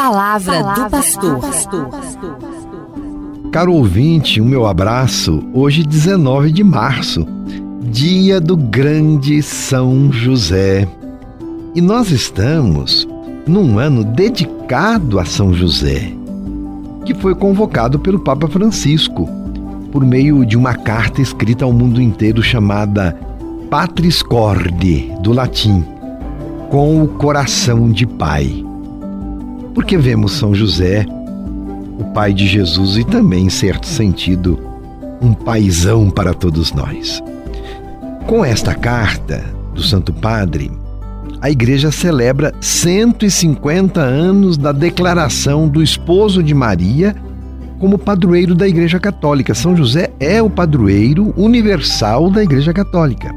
palavra, palavra do pastor. Caro ouvinte, o meu abraço. Hoje, 19 de março, dia do grande São José. E nós estamos num ano dedicado a São José, que foi convocado pelo Papa Francisco por meio de uma carta escrita ao mundo inteiro chamada Patris Corde, do latim, com o coração de pai. Porque vemos São José, o pai de Jesus e também, em certo sentido, um paizão para todos nós. Com esta carta do Santo Padre, a igreja celebra 150 anos da declaração do esposo de Maria como padroeiro da Igreja Católica. São José é o padroeiro universal da Igreja Católica.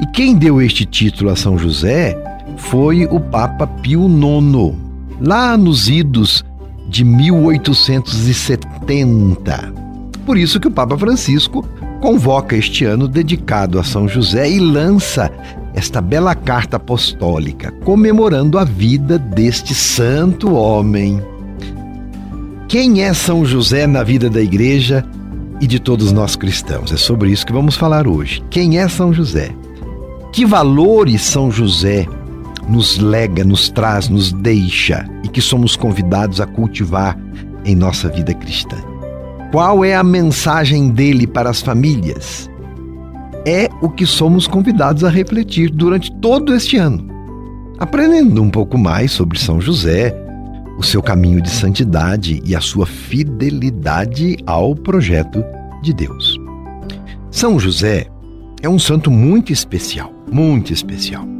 E quem deu este título a São José foi o Papa Pio IX, lá nos idos de 1870. Por isso que o Papa Francisco convoca este ano dedicado a São José e lança esta bela carta apostólica, comemorando a vida deste santo homem. Quem é São José na vida da igreja e de todos nós cristãos? É sobre isso que vamos falar hoje. Quem é São José? Que valores São José nos lega, nos traz, nos deixa e que somos convidados a cultivar em nossa vida cristã? Qual é a mensagem dele para as famílias? é o que somos convidados a refletir durante todo este ano, aprendendo um pouco mais sobre São José, o seu caminho de santidade e a sua fidelidade ao projeto de Deus. São José é um santo muito especial, muito especial.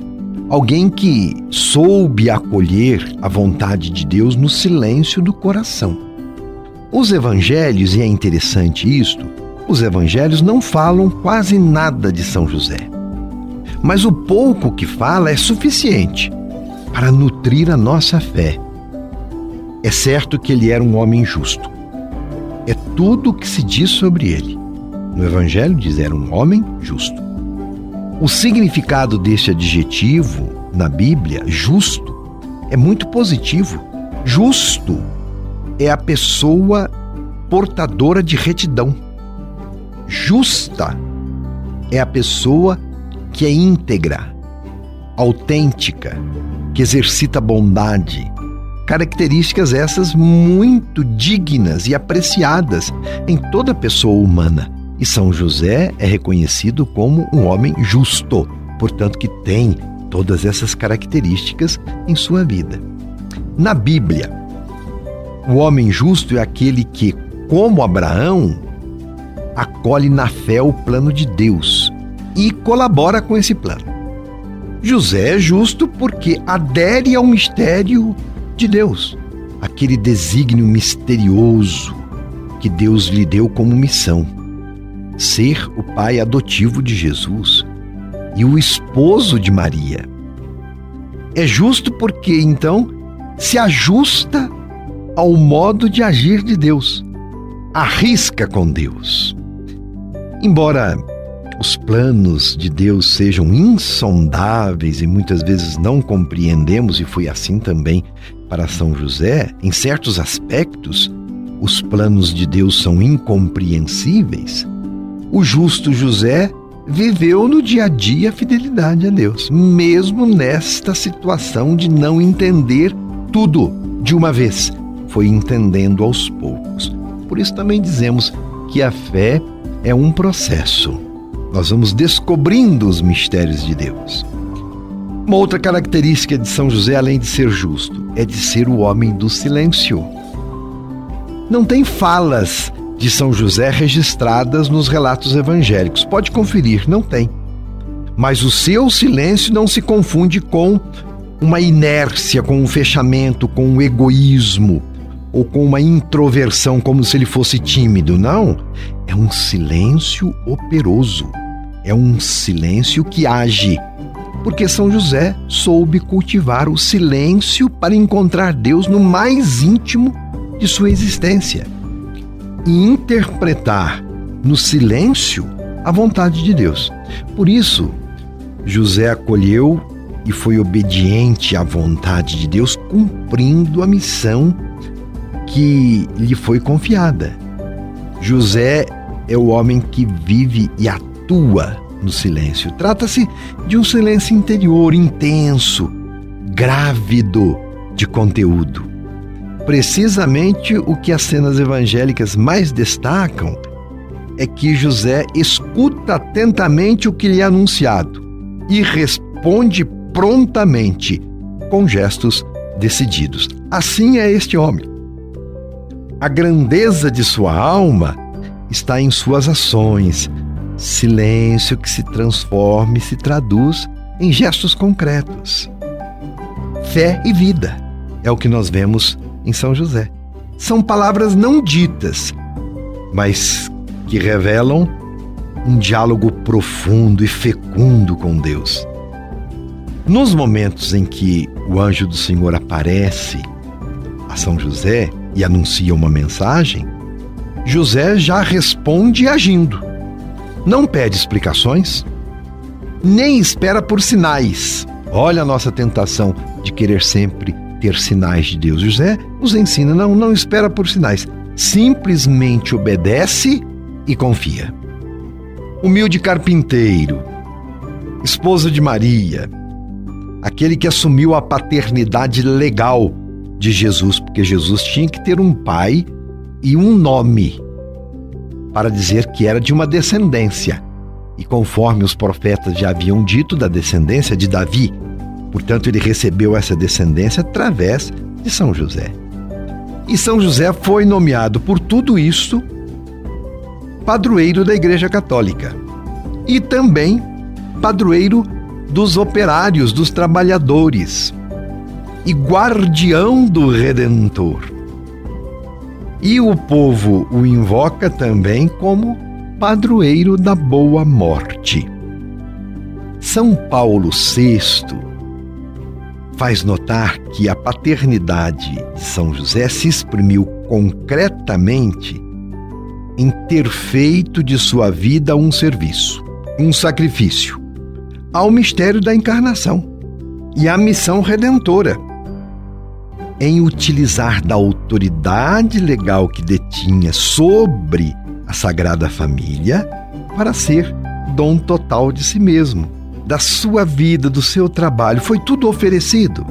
Alguém que soube acolher a vontade de Deus no silêncio do coração. Os evangelhos, e é interessante isto, os evangelhos não falam quase nada de São José. Mas o pouco que fala é suficiente para nutrir a nossa fé. É certo que ele era um homem justo. É tudo o que se diz sobre ele. No Evangelho diz era um homem justo. O significado deste adjetivo na Bíblia, justo, é muito positivo. Justo é a pessoa portadora de retidão Justa é a pessoa que é íntegra, autêntica, que exercita bondade. Características essas muito dignas e apreciadas em toda pessoa humana. E São José é reconhecido como um homem justo, portanto, que tem todas essas características em sua vida. Na Bíblia, o homem justo é aquele que, como Abraão, acolhe na fé o plano de Deus e colabora com esse plano. José é justo porque adere ao mistério de Deus, aquele desígnio misterioso que Deus lhe deu como missão: ser o pai adotivo de Jesus e o esposo de Maria. É justo porque então se ajusta ao modo de agir de Deus, arrisca com Deus. Embora os planos de Deus sejam insondáveis e muitas vezes não compreendemos, e foi assim também para São José, em certos aspectos, os planos de Deus são incompreensíveis, o justo José viveu no dia a dia a fidelidade a Deus, mesmo nesta situação de não entender tudo de uma vez, foi entendendo aos poucos. Por isso também dizemos que a fé é um processo. Nós vamos descobrindo os mistérios de Deus. Uma outra característica de São José, além de ser justo, é de ser o homem do silêncio. Não tem falas de São José registradas nos relatos evangélicos. Pode conferir, não tem. Mas o seu silêncio não se confunde com uma inércia, com um fechamento, com um egoísmo ou com uma introversão como se ele fosse tímido. Não. É um silêncio operoso. É um silêncio que age. Porque São José soube cultivar o silêncio para encontrar Deus no mais íntimo de sua existência e interpretar no silêncio a vontade de Deus. Por isso, José acolheu e foi obediente à vontade de Deus, cumprindo a missão que lhe foi confiada. José é o homem que vive e atua no silêncio. Trata-se de um silêncio interior intenso, grávido de conteúdo. Precisamente o que as cenas evangélicas mais destacam é que José escuta atentamente o que lhe é anunciado e responde prontamente, com gestos decididos. Assim é este homem. A grandeza de sua alma está em suas ações, silêncio que se transforma e se traduz em gestos concretos. Fé e vida é o que nós vemos em São José. São palavras não ditas, mas que revelam um diálogo profundo e fecundo com Deus. Nos momentos em que o anjo do Senhor aparece a São José e anuncia uma mensagem, José já responde agindo. Não pede explicações, nem espera por sinais. Olha a nossa tentação de querer sempre ter sinais de Deus. José nos ensina, não, não espera por sinais. Simplesmente obedece e confia. Humilde carpinteiro, esposa de Maria, aquele que assumiu a paternidade legal de Jesus, porque Jesus tinha que ter um pai e um nome para dizer que era de uma descendência. E conforme os profetas já haviam dito, da descendência de Davi. Portanto, ele recebeu essa descendência através de São José. E São José foi nomeado por tudo isso padroeiro da Igreja Católica e também padroeiro dos operários, dos trabalhadores e guardião do Redentor. E o povo o invoca também como padroeiro da boa morte. São Paulo VI faz notar que a paternidade de São José se exprimiu concretamente em ter feito de sua vida um serviço, um sacrifício, ao mistério da encarnação e à missão redentora, em utilizar da autoridade legal que detinha sobre a Sagrada Família para ser dom total de si mesmo, da sua vida, do seu trabalho, foi tudo oferecido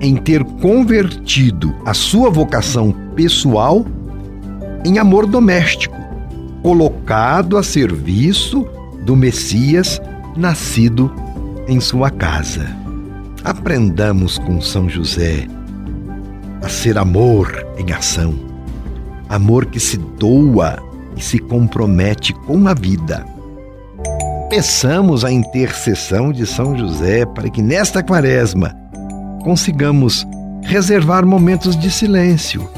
em ter convertido a sua vocação pessoal em amor doméstico, colocado a serviço do Messias nascido em sua casa. Aprendamos com São José a ser amor em ação, amor que se doa e se compromete com a vida. Peçamos a intercessão de São José para que nesta quaresma consigamos reservar momentos de silêncio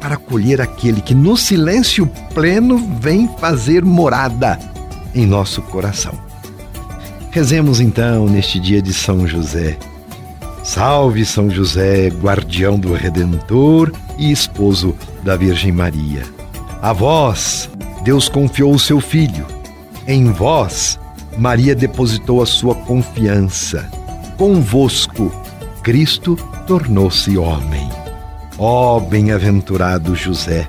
para acolher aquele que no silêncio pleno vem fazer morada em nosso coração. Rezemos então neste dia de São José. Salve São José, guardião do Redentor e esposo da Virgem Maria. A vós, Deus confiou o seu Filho. Em vós, Maria depositou a sua confiança. Convosco, Cristo tornou-se homem. Ó bem-aventurado José,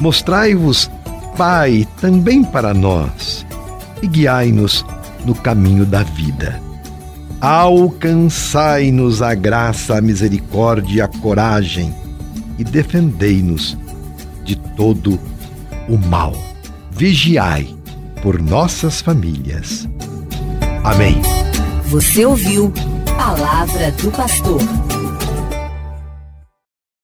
mostrai-vos Pai também para nós e guiai-nos no caminho da vida. Alcançai-nos a graça, a misericórdia e a coragem e defendei-nos de todo o mal. Vigiai por nossas famílias. Amém. Você ouviu Palavra do Pastor.